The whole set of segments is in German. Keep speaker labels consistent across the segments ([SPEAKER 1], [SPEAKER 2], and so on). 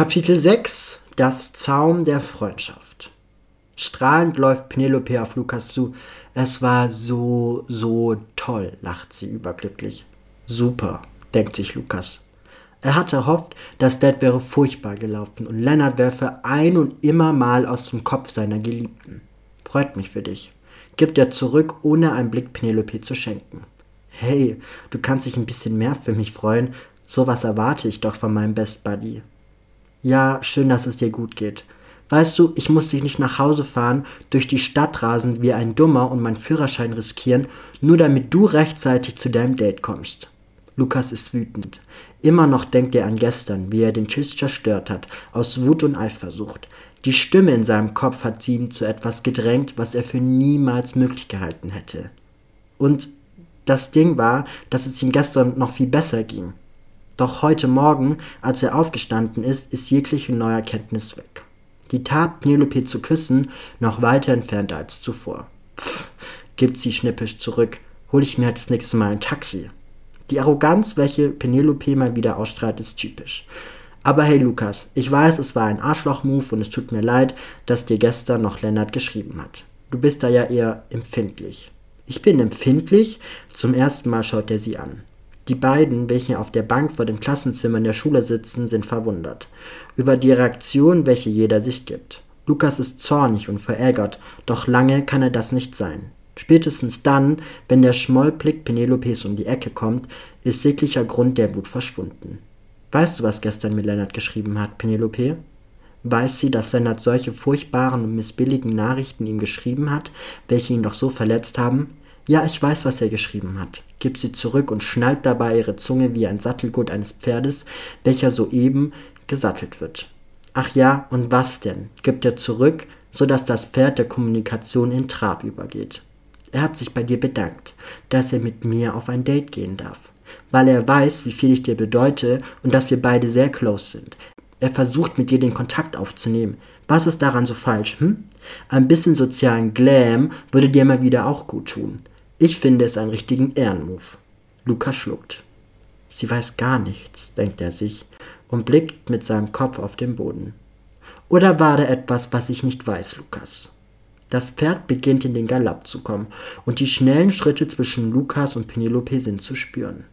[SPEAKER 1] Kapitel 6 Das Zaum der Freundschaft Strahlend läuft Penelope auf Lukas zu. Es war so, so toll, lacht sie überglücklich. Super, denkt sich Lukas. Er hatte erhofft, das Dad wäre furchtbar gelaufen und Lennart werfe ein und immer mal aus dem Kopf seiner Geliebten. Freut mich für dich. Gibt er zurück, ohne einen Blick Penelope zu schenken. Hey, du kannst dich ein bisschen mehr für mich freuen. Sowas erwarte ich doch von meinem Best Buddy. Ja, schön, dass es dir gut geht. Weißt du, ich muss dich nicht nach Hause fahren, durch die Stadt rasen wie ein Dummer und meinen Führerschein riskieren, nur damit du rechtzeitig zu deinem Date kommst. Lukas ist wütend. Immer noch denkt er an gestern, wie er den Tisch zerstört hat, aus Wut und Eifersucht. Die Stimme in seinem Kopf hat ihn zu etwas gedrängt, was er für niemals möglich gehalten hätte. Und das Ding war, dass es ihm gestern noch viel besser ging. Doch heute Morgen, als er aufgestanden ist, ist jegliche neue Erkenntnis weg. Die Tat, Penelope zu küssen, noch weiter entfernt als zuvor. Pff, gibt sie schnippisch zurück. Hol ich mir halt das nächste Mal ein Taxi. Die Arroganz, welche Penelope mal wieder ausstrahlt, ist typisch. Aber hey Lukas, ich weiß, es war ein Arschloch-Move und es tut mir leid, dass dir gestern noch Lennart geschrieben hat. Du bist da ja eher empfindlich. Ich bin empfindlich? Zum ersten Mal schaut er sie an. Die beiden, welche auf der Bank vor dem Klassenzimmer in der Schule sitzen, sind verwundert über die Reaktion, welche jeder sich gibt. Lukas ist zornig und verärgert, doch lange kann er das nicht sein. Spätestens dann, wenn der Schmollblick Penelopes um die Ecke kommt, ist jeglicher Grund der Wut verschwunden. Weißt du, was gestern mir Lennart geschrieben hat, Penelope? Weiß sie, dass Lennart solche furchtbaren und missbilligen Nachrichten ihm geschrieben hat, welche ihn doch so verletzt haben? Ja, ich weiß, was er geschrieben hat. Gibt sie zurück und schnallt dabei ihre Zunge wie ein Sattelgurt eines Pferdes, welcher soeben gesattelt wird. Ach ja, und was denn? Gibt er zurück, so dass das Pferd der Kommunikation in Trab übergeht. Er hat sich bei dir bedankt, dass er mit mir auf ein Date gehen darf, weil er weiß, wie viel ich dir bedeute und dass wir beide sehr close sind. Er versucht mit dir den Kontakt aufzunehmen. Was ist daran so falsch, hm? Ein bisschen sozialen Glam würde dir mal wieder auch gut tun. Ich finde es einen richtigen Ehrenmove. Luca schluckt. Sie weiß gar nichts, denkt er sich und blickt mit seinem Kopf auf den Boden. Oder war da etwas, was ich nicht weiß, Lukas? Das Pferd beginnt in den Galopp zu kommen und die schnellen Schritte zwischen Lukas und Penelope sind zu spüren.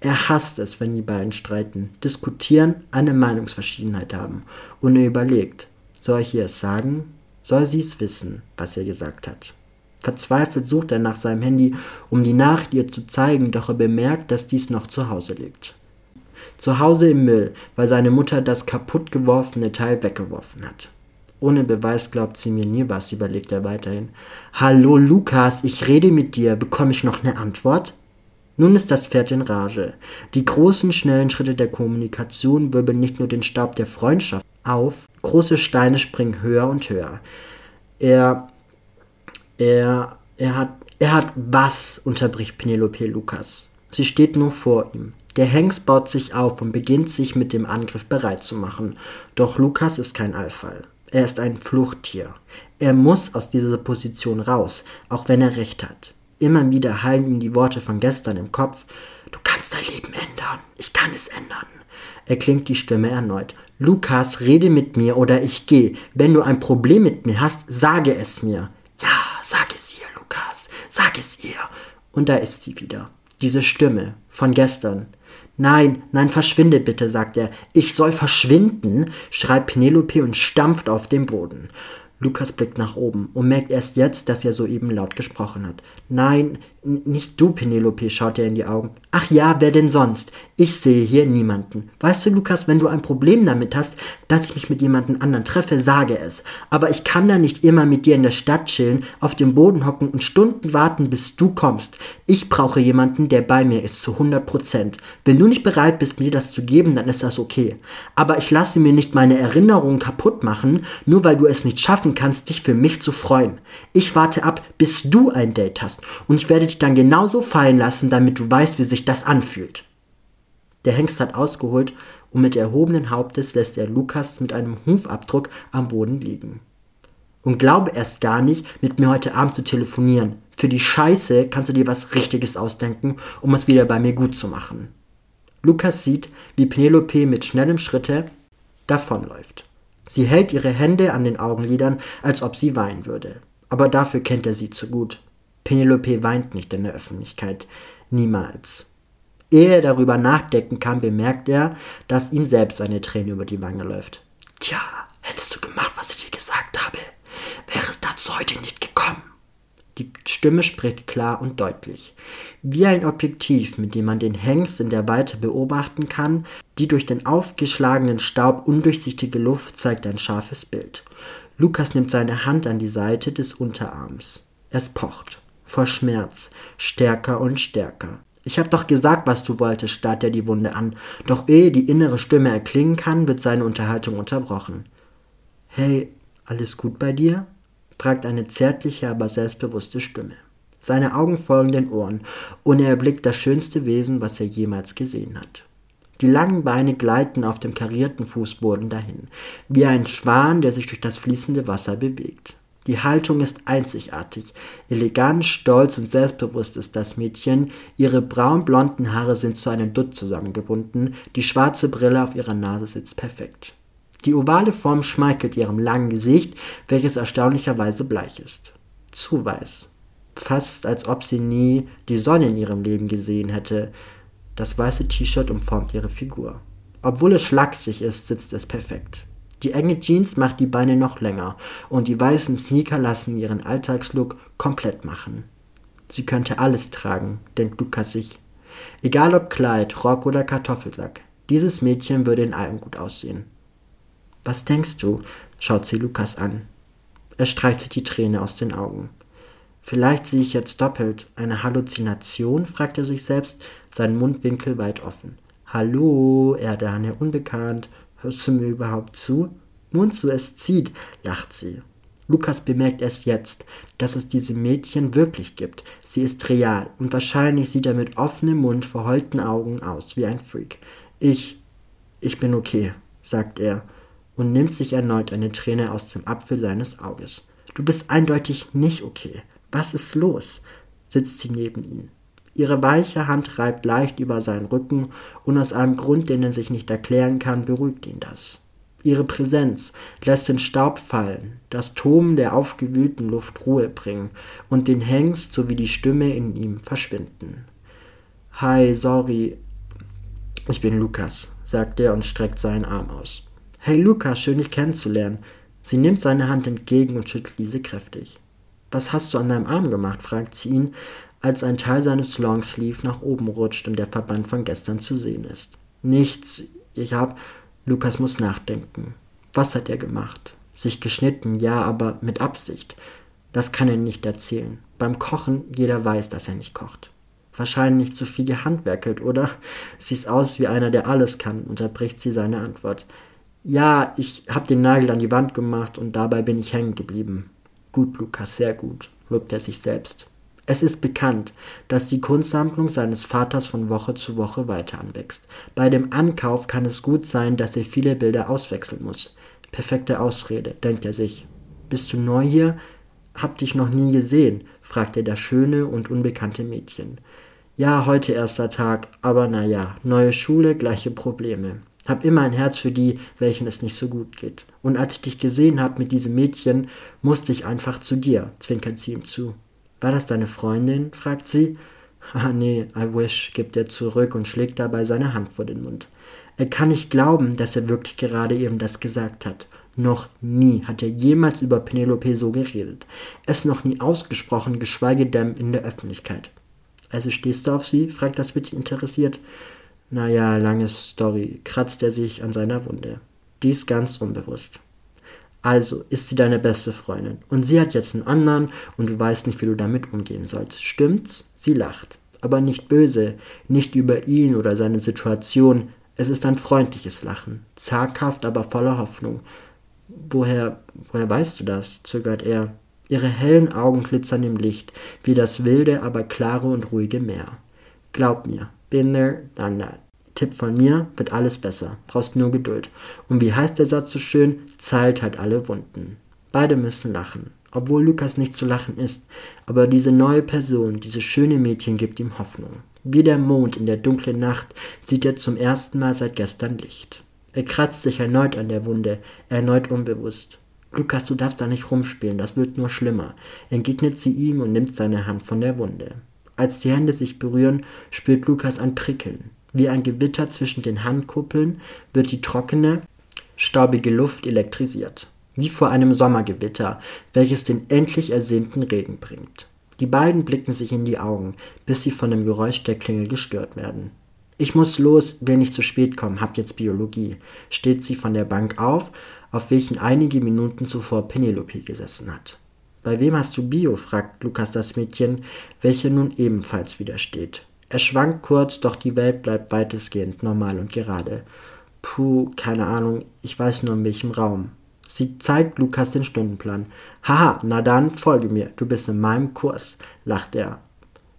[SPEAKER 1] Er hasst es, wenn die beiden streiten, diskutieren, eine Meinungsverschiedenheit haben und er überlegt, soll ich ihr es sagen? Soll sie es wissen, was er gesagt hat? Verzweifelt sucht er nach seinem Handy, um die Nachricht ihr zu zeigen, doch er bemerkt, dass dies noch zu Hause liegt. Zu Hause im Müll, weil seine Mutter das kaputt geworfene Teil weggeworfen hat. Ohne Beweis glaubt sie mir nie was, überlegt er weiterhin. Hallo Lukas, ich rede mit dir, bekomme ich noch eine Antwort? Nun ist das Pferd in Rage. Die großen, schnellen Schritte der Kommunikation wirbeln nicht nur den Stab der Freundschaft auf, große Steine springen höher und höher. Er er, er hat, er hat was, unterbricht Penelope Lukas. Sie steht nur vor ihm. Der Hengst baut sich auf und beginnt sich mit dem Angriff bereit zu machen. Doch Lukas ist kein Allfall. Er ist ein Fluchttier. Er muss aus dieser Position raus, auch wenn er recht hat. Immer wieder hallen ihm die Worte von gestern im Kopf. Du kannst dein Leben ändern. Ich kann es ändern. Erklingt die Stimme erneut. Lukas, rede mit mir oder ich gehe. Wenn du ein Problem mit mir hast, sage es mir. Ja, sag es ihr, Lukas, sag es ihr. Und da ist sie wieder. Diese Stimme von gestern. Nein, nein, verschwinde bitte, sagt er. Ich soll verschwinden, schreit Penelope und stampft auf den Boden. Lukas blickt nach oben und merkt erst jetzt, dass er soeben laut gesprochen hat. Nein, nicht du, Penelope, schaut er in die Augen. Ach ja, wer denn sonst? Ich sehe hier niemanden. Weißt du, Lukas, wenn du ein Problem damit hast, dass ich mich mit jemandem anderen treffe, sage es. Aber ich kann da nicht immer mit dir in der Stadt chillen, auf dem Boden hocken und Stunden warten, bis du kommst. Ich brauche jemanden, der bei mir ist, zu 100 Prozent. Wenn du nicht bereit bist, mir das zu geben, dann ist das okay. Aber ich lasse mir nicht meine Erinnerungen kaputt machen, nur weil du es nicht schaffen kannst, dich für mich zu freuen. Ich warte ab, bis du ein Date hast und ich werde dich dann genauso fallen lassen, damit du weißt, wie sich das anfühlt. Der Hengst hat ausgeholt und mit erhobenen Hauptes lässt er Lukas mit einem Hufabdruck am Boden liegen. Und glaube erst gar nicht, mit mir heute Abend zu telefonieren. Für die Scheiße kannst du dir was Richtiges ausdenken, um es wieder bei mir gut zu machen. Lukas sieht, wie Penelope mit schnellem Schritte davonläuft. Sie hält ihre Hände an den Augenlidern, als ob sie weinen würde. Aber dafür kennt er sie zu gut. Penelope weint nicht in der Öffentlichkeit. Niemals. Ehe er darüber nachdenken kann, bemerkt er, dass ihm selbst eine Träne über die Wange läuft. Tja, hättest du gemacht, was ich dir gesagt habe, wäre es dazu heute nicht gekommen. Die Stimme spricht klar und deutlich. Wie ein Objektiv, mit dem man den Hengst in der Weite beobachten kann, die durch den aufgeschlagenen Staub undurchsichtige Luft zeigt ein scharfes Bild. Lukas nimmt seine Hand an die Seite des Unterarms. Es pocht. Vor Schmerz. Stärker und stärker. Ich hab doch gesagt, was du wolltest, starrt er die Wunde an. Doch ehe die innere Stimme erklingen kann, wird seine Unterhaltung unterbrochen. Hey, alles gut bei dir? Fragt eine zärtliche, aber selbstbewusste Stimme. Seine Augen folgen den Ohren, und er erblickt das schönste Wesen, was er jemals gesehen hat. Die langen Beine gleiten auf dem karierten Fußboden dahin, wie ein Schwan, der sich durch das fließende Wasser bewegt. Die Haltung ist einzigartig. Elegant, stolz und selbstbewusst ist das Mädchen. Ihre braun-blonden Haare sind zu einem Dutt zusammengebunden. Die schwarze Brille auf ihrer Nase sitzt perfekt. Die ovale Form schmeichelt ihrem langen Gesicht, welches erstaunlicherweise bleich ist. Zu weiß. Fast als ob sie nie die Sonne in ihrem Leben gesehen hätte. Das weiße T-Shirt umformt ihre Figur. Obwohl es schlaksig ist, sitzt es perfekt. Die enge Jeans macht die Beine noch länger und die weißen Sneaker lassen ihren Alltagslook komplett machen. Sie könnte alles tragen, denkt Lukas sich. Egal ob Kleid, Rock oder Kartoffelsack, dieses Mädchen würde in allem gut aussehen. Was denkst du? schaut sie Lukas an. Er streicht sich die Träne aus den Augen. Vielleicht sehe ich jetzt doppelt. Eine Halluzination? fragt er sich selbst, seinen Mundwinkel weit offen. Hallo, Erdane, unbekannt. Hörst du mir überhaupt zu? Nun zu, es zieht, lacht sie. Lukas bemerkt erst jetzt, dass es diese Mädchen wirklich gibt. Sie ist real und wahrscheinlich sieht er mit offenem Mund, verheulten Augen aus wie ein Freak. Ich, ich bin okay, sagt er und nimmt sich erneut eine Träne aus dem Apfel seines Auges. Du bist eindeutig nicht okay. Was ist los? sitzt sie neben ihm. Ihre weiche Hand reibt leicht über seinen Rücken und aus einem Grund, den er sich nicht erklären kann, beruhigt ihn das. Ihre Präsenz lässt den Staub fallen, das Toben der aufgewühlten Luft Ruhe bringen und den Hengst sowie die Stimme in ihm verschwinden. Hi, sorry, ich bin Lukas, sagt er und streckt seinen Arm aus. Hey Lukas, schön dich kennenzulernen. Sie nimmt seine Hand entgegen und schüttelt diese kräftig. Was hast du an deinem Arm gemacht? fragt sie ihn, als ein Teil seines Longsleeve nach oben rutscht und der Verband von gestern zu sehen ist. Nichts, ich hab. Lukas muss nachdenken. Was hat er gemacht? Sich geschnitten, ja, aber mit Absicht. Das kann er nicht erzählen. Beim Kochen, jeder weiß, dass er nicht kocht. Wahrscheinlich zu viel gehandwerkelt, oder? Siehst aus wie einer, der alles kann, unterbricht sie seine Antwort. Ja, ich hab den Nagel an die Wand gemacht und dabei bin ich hängen geblieben. Gut, Lukas, sehr gut, lobt er sich selbst. Es ist bekannt, dass die Kunstsammlung seines Vaters von Woche zu Woche weiter anwächst. Bei dem Ankauf kann es gut sein, dass er viele Bilder auswechseln muss. Perfekte Ausrede, denkt er sich. Bist du neu hier? Hab dich noch nie gesehen, fragte das schöne und unbekannte Mädchen. Ja, heute erster Tag, aber na ja, neue Schule, gleiche Probleme. Hab immer ein Herz für die, welchen es nicht so gut geht. Und als ich dich gesehen hab mit diesem Mädchen, musste ich einfach zu dir, zwinkert sie ihm zu. War das deine Freundin? fragt sie. Ah, nee, I wish, gibt er zurück und schlägt dabei seine Hand vor den Mund. Er kann nicht glauben, dass er wirklich gerade eben das gesagt hat. Noch nie hat er jemals über Penelope so geredet. Es noch nie ausgesprochen, geschweige denn in der Öffentlichkeit. Also stehst du auf sie? fragt das Mädchen interessiert. Naja, lange Story, kratzt er sich an seiner Wunde. Dies ganz unbewusst. Also ist sie deine beste Freundin und sie hat jetzt einen anderen und du weißt nicht, wie du damit umgehen sollst. Stimmt's? Sie lacht. Aber nicht böse, nicht über ihn oder seine Situation. Es ist ein freundliches Lachen, zaghaft, aber voller Hoffnung. Woher, woher weißt du das? zögert er. Ihre hellen Augen glitzern im Licht, wie das wilde, aber klare und ruhige Meer. Glaub mir, been there, done that. Tipp von mir, wird alles besser. Brauchst nur Geduld. Und wie heißt der Satz so schön? Zeilt halt alle Wunden. Beide müssen lachen. Obwohl Lukas nicht zu lachen ist. Aber diese neue Person, dieses schöne Mädchen gibt ihm Hoffnung. Wie der Mond in der dunklen Nacht sieht er zum ersten Mal seit gestern Licht. Er kratzt sich erneut an der Wunde, erneut unbewusst. Lukas, du darfst da nicht rumspielen, das wird nur schlimmer, entgegnet sie ihm und nimmt seine Hand von der Wunde. Als die Hände sich berühren, spürt Lukas ein Prickeln. Wie ein Gewitter zwischen den Handkuppeln wird die trockene, staubige Luft elektrisiert. Wie vor einem Sommergewitter, welches den endlich ersehnten Regen bringt. Die beiden blicken sich in die Augen, bis sie von dem Geräusch der Klingel gestört werden. Ich muss los, will nicht zu spät kommen, hab jetzt Biologie, steht sie von der Bank auf, auf welchen einige Minuten zuvor Penelope gesessen hat. Bei wem hast du Bio? fragt Lukas das Mädchen, welche nun ebenfalls widersteht. Er schwankt kurz, doch die Welt bleibt weitestgehend normal und gerade. Puh, keine Ahnung, ich weiß nur in welchem Raum. Sie zeigt Lukas den Stundenplan. Haha, na dann, folge mir, du bist in meinem Kurs, lacht er.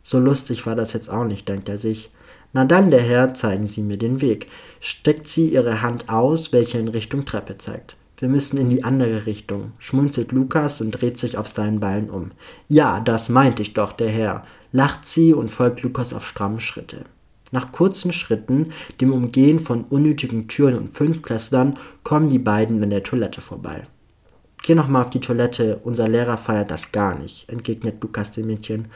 [SPEAKER 1] So lustig war das jetzt auch nicht, denkt er sich. Na dann, der Herr, zeigen Sie mir den Weg. Steckt sie ihre Hand aus, welche in Richtung Treppe zeigt. Wir müssen in die andere Richtung, schmunzelt Lukas und dreht sich auf seinen Beinen um. Ja, das meinte ich doch, der Herr, lacht sie und folgt Lukas auf stramme Schritte. Nach kurzen Schritten, dem Umgehen von unnötigen Türen und Fünfklässlern, kommen die beiden an der Toilette vorbei. Geh noch mal auf die Toilette, unser Lehrer feiert das gar nicht, entgegnet Lukas dem Mädchen.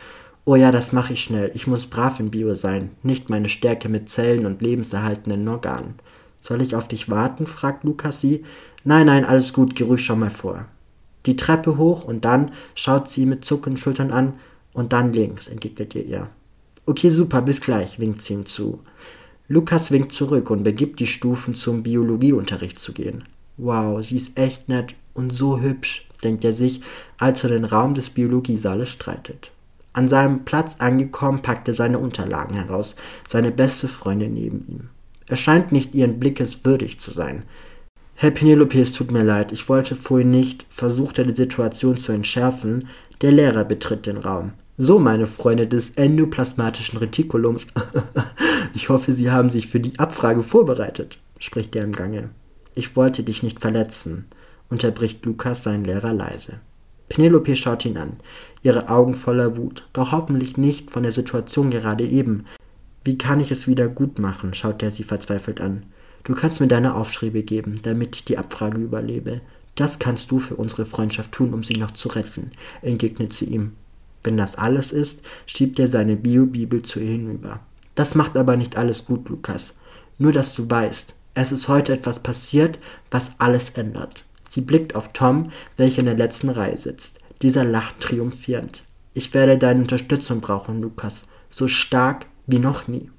[SPEAKER 1] Oh ja, das mache ich schnell. Ich muss brav in Bio sein, nicht meine Stärke mit Zellen und lebenserhaltenden Organen. Soll ich auf dich warten? fragt Lukas sie. Nein, nein, alles gut, geh ruhig schon mal vor. Die Treppe hoch und dann schaut sie mit zuckenden Schultern an und dann links, entgegnet ihr ihr. Okay, super, bis gleich, winkt sie ihm zu. Lukas winkt zurück und begibt die Stufen zum Biologieunterricht zu gehen. Wow, sie ist echt nett und so hübsch, denkt er sich, als er den Raum des Biologiesaales streitet. An seinem Platz angekommen, packt er seine Unterlagen heraus, seine beste Freundin neben ihm. Er scheint nicht ihren Blickes würdig zu sein. Herr Penelope, es tut mir leid, ich wollte vorhin nicht, versucht er die Situation zu entschärfen. Der Lehrer betritt den Raum. So, meine Freunde des endoplasmatischen Retikulums. ich hoffe, Sie haben sich für die Abfrage vorbereitet, spricht er im Gange. Ich wollte dich nicht verletzen, unterbricht Lukas seinen Lehrer leise. Penelope schaut ihn an, ihre Augen voller Wut, doch hoffentlich nicht von der Situation gerade eben. Wie kann ich es wieder gut machen? schaut er sie verzweifelt an. Du kannst mir deine Aufschriebe geben, damit ich die Abfrage überlebe. Das kannst du für unsere Freundschaft tun, um sie noch zu retten, entgegnet sie ihm. Wenn das alles ist, schiebt er seine Bio-Bibel zu ihr hinüber. Das macht aber nicht alles gut, Lukas. Nur, dass du weißt, es ist heute etwas passiert, was alles ändert. Sie blickt auf Tom, welcher in der letzten Reihe sitzt. Dieser lacht triumphierend. Ich werde deine Unterstützung brauchen, Lukas, so stark wie noch nie.